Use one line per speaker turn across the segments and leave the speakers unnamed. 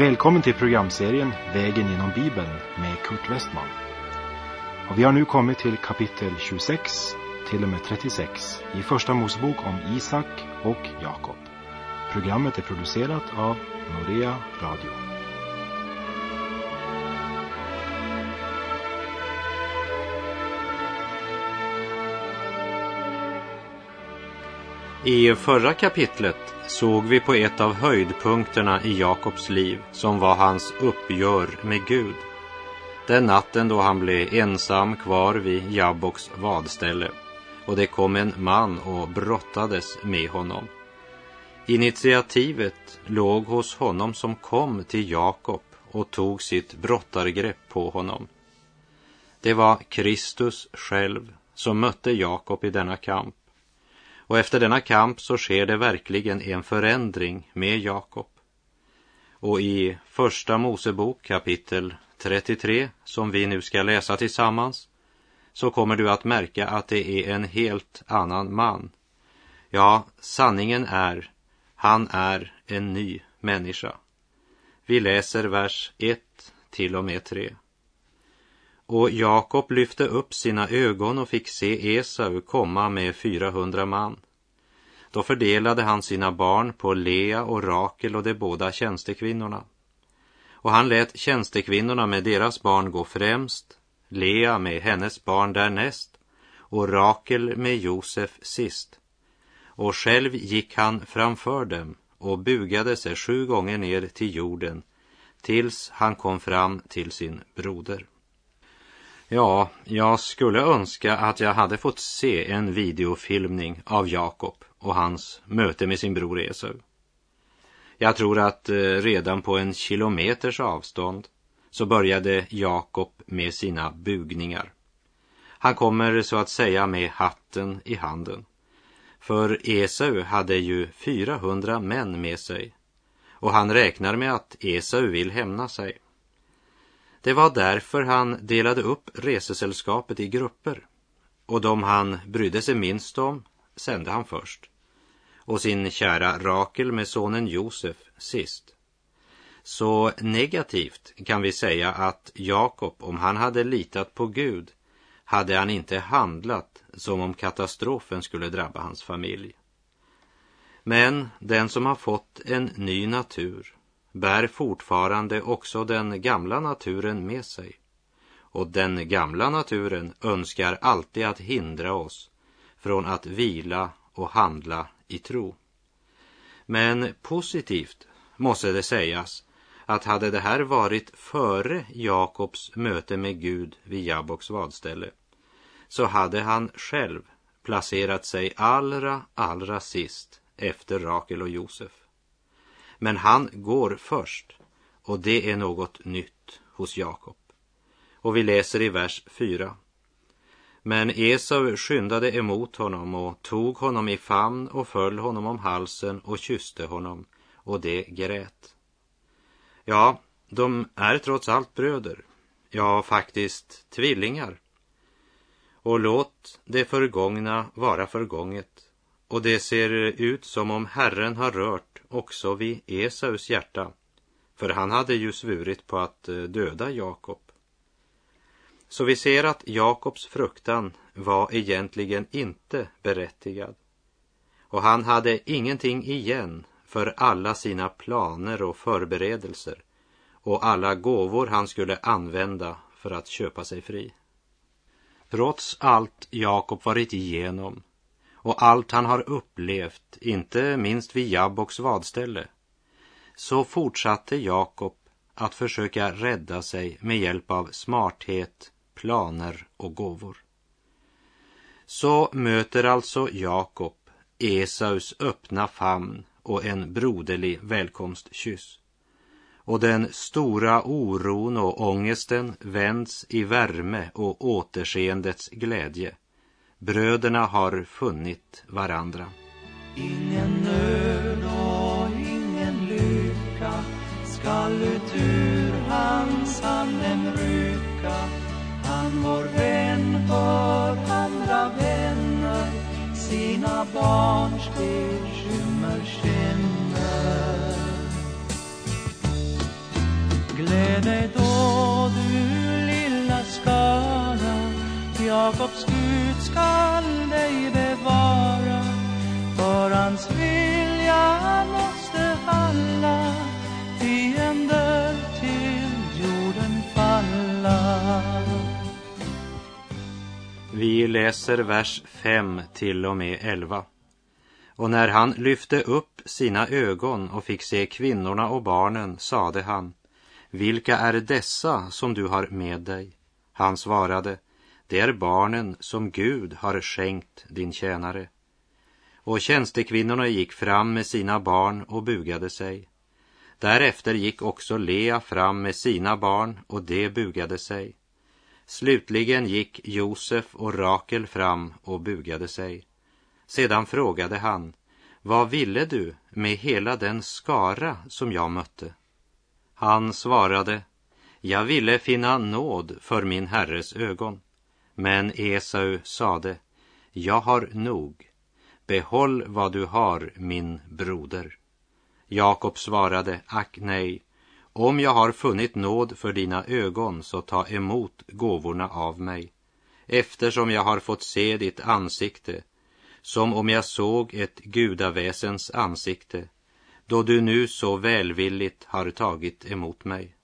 Välkommen till programserien Vägen genom Bibeln med Kurt Westman. Och vi har nu kommit till kapitel 26 till och med 36 i Första Mosebok om Isak och Jakob. Programmet är producerat av Norea Radio.
I förra kapitlet såg vi på ett av höjdpunkterna i Jakobs liv som var hans uppgör med Gud. Den natten då han blev ensam kvar vid Jabboks vadställe och det kom en man och brottades med honom. Initiativet låg hos honom som kom till Jakob och tog sitt brottargrepp på honom. Det var Kristus själv som mötte Jakob i denna kamp och efter denna kamp så sker det verkligen en förändring med Jakob. Och i Första Mosebok kapitel 33, som vi nu ska läsa tillsammans, så kommer du att märka att det är en helt annan man. Ja, sanningen är, han är en ny människa. Vi läser vers 1 till och med 3. Och Jakob lyfte upp sina ögon och fick se Esau komma med 400 man. Då fördelade han sina barn på Lea och Rakel och de båda tjänstekvinnorna. Och han lät tjänstekvinnorna med deras barn gå främst, Lea med hennes barn därnäst och Rakel med Josef sist. Och själv gick han framför dem och bugade sig sju gånger ner till jorden tills han kom fram till sin broder. Ja, jag skulle önska att jag hade fått se en videofilmning av Jakob och hans möte med sin bror Esau. Jag tror att eh, redan på en kilometers avstånd så började Jakob med sina bugningar. Han kommer så att säga med hatten i handen. För Esau hade ju 400 män med sig och han räknar med att Esau vill hämna sig. Det var därför han delade upp resesällskapet i grupper och de han brydde sig minst om sände han först och sin kära Rakel med sonen Josef sist. Så negativt kan vi säga att Jakob, om han hade litat på Gud, hade han inte handlat som om katastrofen skulle drabba hans familj. Men den som har fått en ny natur bär fortfarande också den gamla naturen med sig. Och den gamla naturen önskar alltid att hindra oss från att vila och handla i tro. Men positivt måste det sägas att hade det här varit före Jakobs möte med Gud vid Jabboks vadställe så hade han själv placerat sig allra, allra sist efter Rakel och Josef. Men han går först och det är något nytt hos Jakob. Och vi läser i vers 4. Men Esau skyndade emot honom och tog honom i famn och föll honom om halsen och kysste honom och det grät. Ja, de är trots allt bröder. Ja, faktiskt tvillingar. Och låt det förgångna vara förgånget. Och det ser ut som om Herren har rört också vid Esaus hjärta. För han hade ju svurit på att eh, döda Jakob. Så vi ser att Jakobs fruktan var egentligen inte berättigad. Och han hade ingenting igen för alla sina planer och förberedelser och alla gåvor han skulle använda för att köpa sig fri. Trots allt Jakob varit igenom och allt han har upplevt, inte minst vid Jabboks vadställe, så fortsatte Jakob att försöka rädda sig med hjälp av smarthet, planer och gåvor. Så möter alltså Jakob Esaus öppna famn och en broderlig välkomstkyss. Och den stora oron och ångesten vänds i värme och återseendets glädje. Bröderna har funnit varandra.
Ingen nöd och ingen lycka skall ut ur hans hand rycka han vår vän för andra vänner sina barns del. Skall dig bevara för hans vilja måste alla fiender till jorden falla
Vi läser vers 5 till och med 11. Och när han lyfte upp sina ögon och fick se kvinnorna och barnen sade han, vilka är dessa som du har med dig? Han svarade, det är barnen som Gud har skänkt din tjänare. Och tjänstekvinnorna gick fram med sina barn och bugade sig. Därefter gick också Lea fram med sina barn och de bugade sig. Slutligen gick Josef och Rakel fram och bugade sig. Sedan frågade han, vad ville du med hela den skara som jag mötte? Han svarade, jag ville finna nåd för min herres ögon. Men Esau sade, jag har nog. Behåll vad du har, min broder. Jakob svarade, ack nej, om jag har funnit nåd för dina ögon så ta emot gåvorna av mig, eftersom jag har fått se ditt ansikte, som om jag såg ett gudaväsens ansikte, då du nu så välvilligt har tagit emot mig.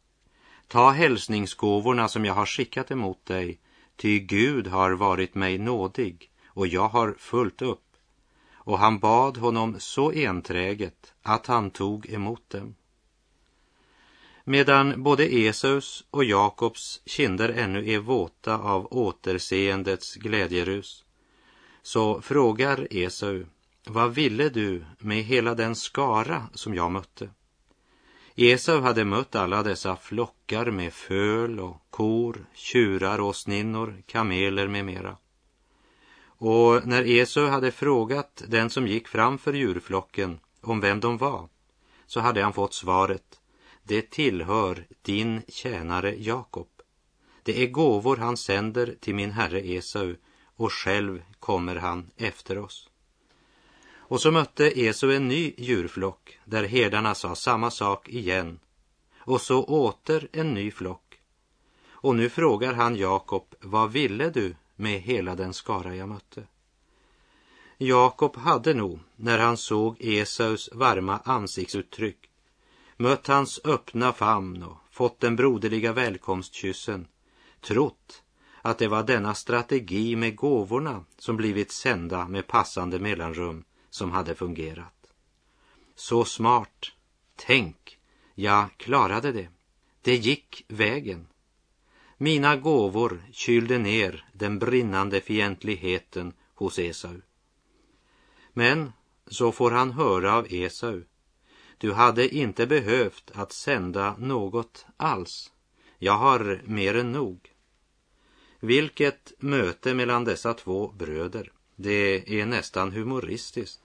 Ta hälsningsgåvorna som jag har skickat emot dig, ty Gud har varit mig nådig och jag har fullt upp. Och han bad honom så enträget att han tog emot dem. Medan både Esaus och Jakobs kinder ännu är våta av återseendets glädjerus, så frågar Esau, vad ville du med hela den skara som jag mötte? Esau hade mött alla dessa flockar med föl och kor, tjurar, åsninnor, kameler med mera. Och när Esau hade frågat den som gick framför djurflocken om vem de var, så hade han fått svaret, det tillhör din tjänare Jakob. Det är gåvor han sänder till min herre Esau och själv kommer han efter oss. Och så mötte Esau en ny djurflock där herdarna sa samma sak igen och så åter en ny flock. Och nu frågar han Jakob, vad ville du med hela den skara jag mötte? Jakob hade nog, när han såg Esaus varma ansiktsuttryck, mött hans öppna famn och fått den broderliga välkomstkyssen, trott att det var denna strategi med gåvorna som blivit sända med passande mellanrum som hade fungerat. Så smart. Tänk, jag klarade det. Det gick vägen. Mina gåvor kylde ner den brinnande fientligheten hos Esau. Men så får han höra av Esau. Du hade inte behövt att sända något alls. Jag har mer än nog. Vilket möte mellan dessa två bröder. Det är nästan humoristiskt.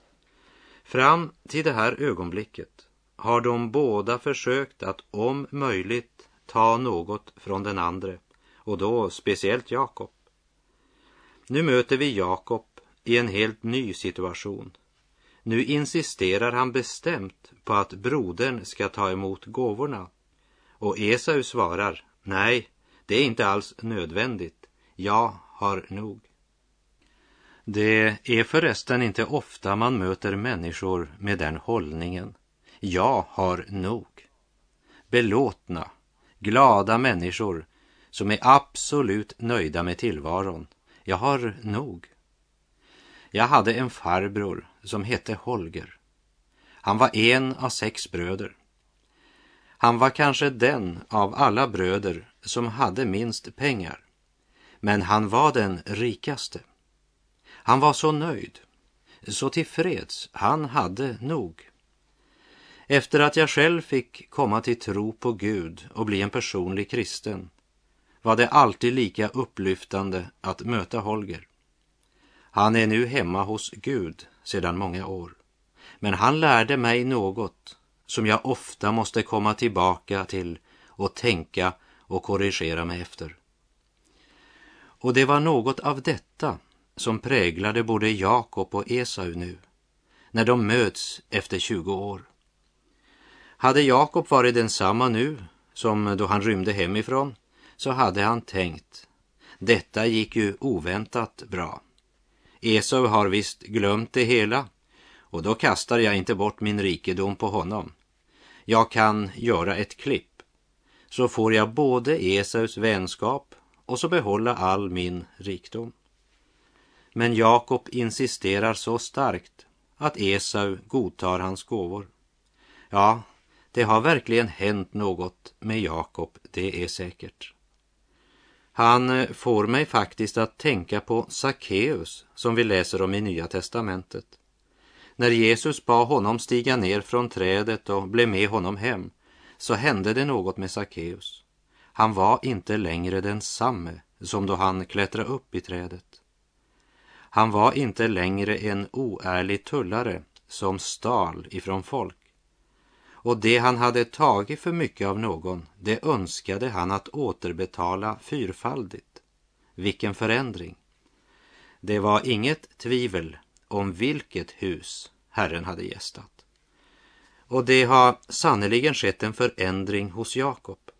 Fram till det här ögonblicket har de båda försökt att om möjligt ta något från den andre och då speciellt Jakob. Nu möter vi Jakob i en helt ny situation. Nu insisterar han bestämt på att brodern ska ta emot gåvorna och Esau svarar nej, det är inte alls nödvändigt. Jag har nog. Det är förresten inte ofta man möter människor med den hållningen. Jag har nog. Belåtna, glada människor som är absolut nöjda med tillvaron. Jag har nog. Jag hade en farbror som hette Holger. Han var en av sex bröder. Han var kanske den av alla bröder som hade minst pengar. Men han var den rikaste. Han var så nöjd, så tillfreds, han hade nog. Efter att jag själv fick komma till tro på Gud och bli en personlig kristen var det alltid lika upplyftande att möta Holger. Han är nu hemma hos Gud sedan många år. Men han lärde mig något som jag ofta måste komma tillbaka till och tänka och korrigera mig efter. Och det var något av detta som präglade både Jakob och Esau nu, när de möts efter 20 år. Hade Jakob varit densamma nu som då han rymde hemifrån så hade han tänkt, Detta gick ju oväntat bra. Esau har visst glömt det hela och då kastar jag inte bort min rikedom på honom. Jag kan göra ett klipp så får jag både Esaus vänskap och så behålla all min rikdom. Men Jakob insisterar så starkt att Esau godtar hans gåvor. Ja, det har verkligen hänt något med Jakob, det är säkert. Han eh, får mig faktiskt att tänka på Sackeus som vi läser om i Nya testamentet. När Jesus bad honom stiga ner från trädet och blev med honom hem så hände det något med Sackeus. Han var inte längre densamme som då han klättrade upp i trädet. Han var inte längre en oärlig tullare som stal ifrån folk. Och det han hade tagit för mycket av någon, det önskade han att återbetala fyrfaldigt. Vilken förändring! Det var inget tvivel om vilket hus Herren hade gästat. Och det har sannerligen skett en förändring hos Jakob.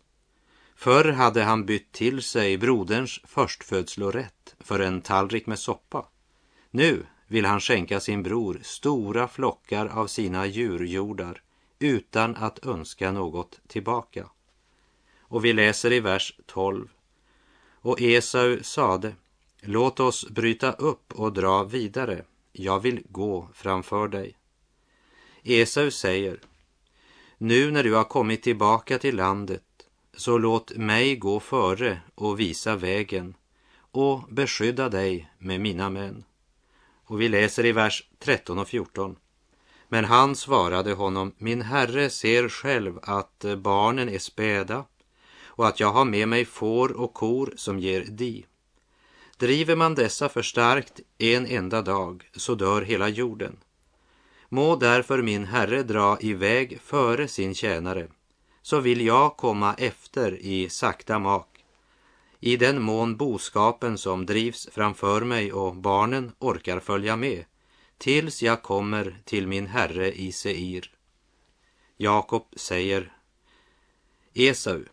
Förr hade han bytt till sig broderns förstfödslorätt för en tallrik med soppa. Nu vill han skänka sin bror stora flockar av sina djurjordar utan att önska något tillbaka. Och vi läser i vers 12. Och Esau sade, låt oss bryta upp och dra vidare, jag vill gå framför dig. Esau säger, nu när du har kommit tillbaka till landet, så låt mig gå före och visa vägen och beskydda dig med mina män. Och vi läser i vers 13 och 14. Men han svarade honom, min herre ser själv att eh, barnen är späda och att jag har med mig får och kor som ger di. Driver man dessa för starkt en enda dag så dör hela jorden. Må därför min herre dra iväg före sin tjänare, så vill jag komma efter i sakta mak i den mån boskapen som drivs framför mig och barnen orkar följa med, tills jag kommer till min herre i Seir. Jakob säger, Esau,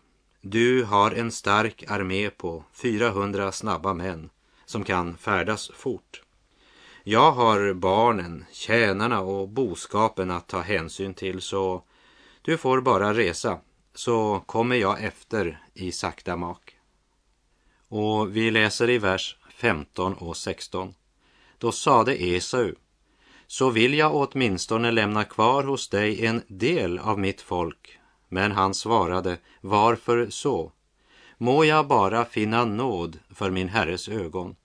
du har en stark armé på 400 snabba män som kan färdas fort. Jag har barnen, tjänarna och boskapen att ta hänsyn till så du får bara resa så kommer jag efter i sakta mak. Och vi läser i vers 15 och 16. Då sade Esau, så vill jag åtminstone lämna kvar hos dig en del av mitt folk. Men han svarade, varför så? Må jag bara finna nåd för min herres ögon.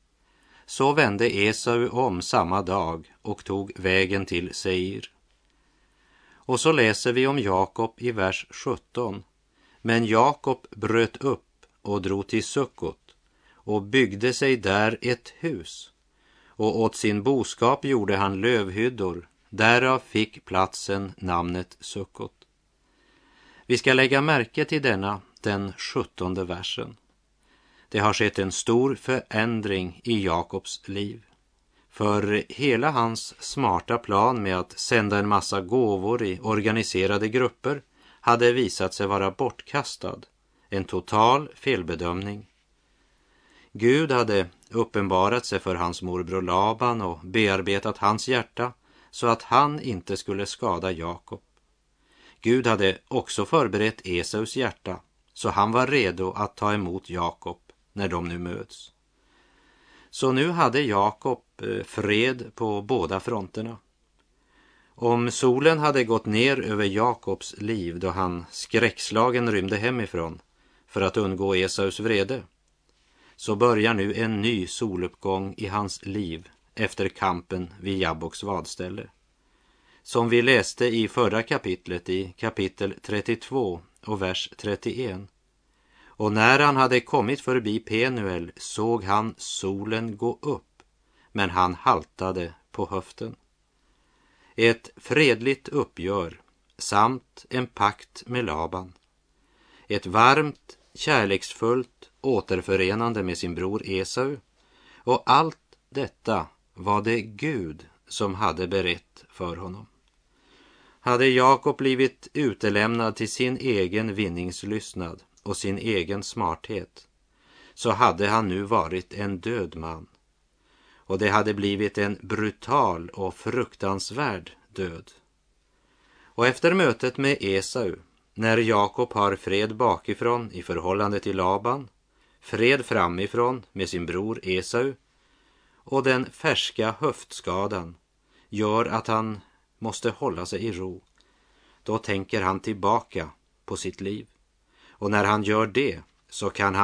Så vände Esau om samma dag och tog vägen till Seir. Och så läser vi om Jakob i vers 17. Men Jakob bröt upp och drog till Sukkot och byggde sig där ett hus. Och åt sin boskap gjorde han lövhyddor. Därav fick platsen namnet Sukkot. Vi ska lägga märke till denna, den sjuttonde versen. Det har skett en stor förändring i Jakobs liv. För hela hans smarta plan med att sända en massa gåvor i organiserade grupper hade visat sig vara bortkastad. En total felbedömning. Gud hade uppenbarat sig för hans morbror Laban och bearbetat hans hjärta så att han inte skulle skada Jakob. Gud hade också förberett Esaus hjärta så han var redo att ta emot Jakob när de nu möts. Så nu hade Jakob eh, fred på båda fronterna. Om solen hade gått ner över Jakobs liv då han skräckslagen rymde hemifrån för att undgå Esaus vrede så börjar nu en ny soluppgång i hans liv efter kampen vid Jabboks vadställe. Som vi läste i förra kapitlet i kapitel 32 och vers 31. Och när han hade kommit förbi Penuel såg han solen gå upp, men han haltade på höften. Ett fredligt uppgör samt en pakt med Laban. Ett varmt, kärleksfullt återförenande med sin bror Esau. Och allt detta var det Gud som hade berett för honom. Hade Jakob blivit utelämnad till sin egen vinningslystnad och sin egen smarthet så hade han nu varit en död man. Och det hade blivit en brutal och fruktansvärd död. Och efter mötet med Esau, när Jakob har fred bakifrån i förhållande till Laban, fred framifrån med sin bror Esau och den färska höftskadan gör att han måste hålla sig i ro. Då tänker han tillbaka på sitt liv. Och när han gör det så kan han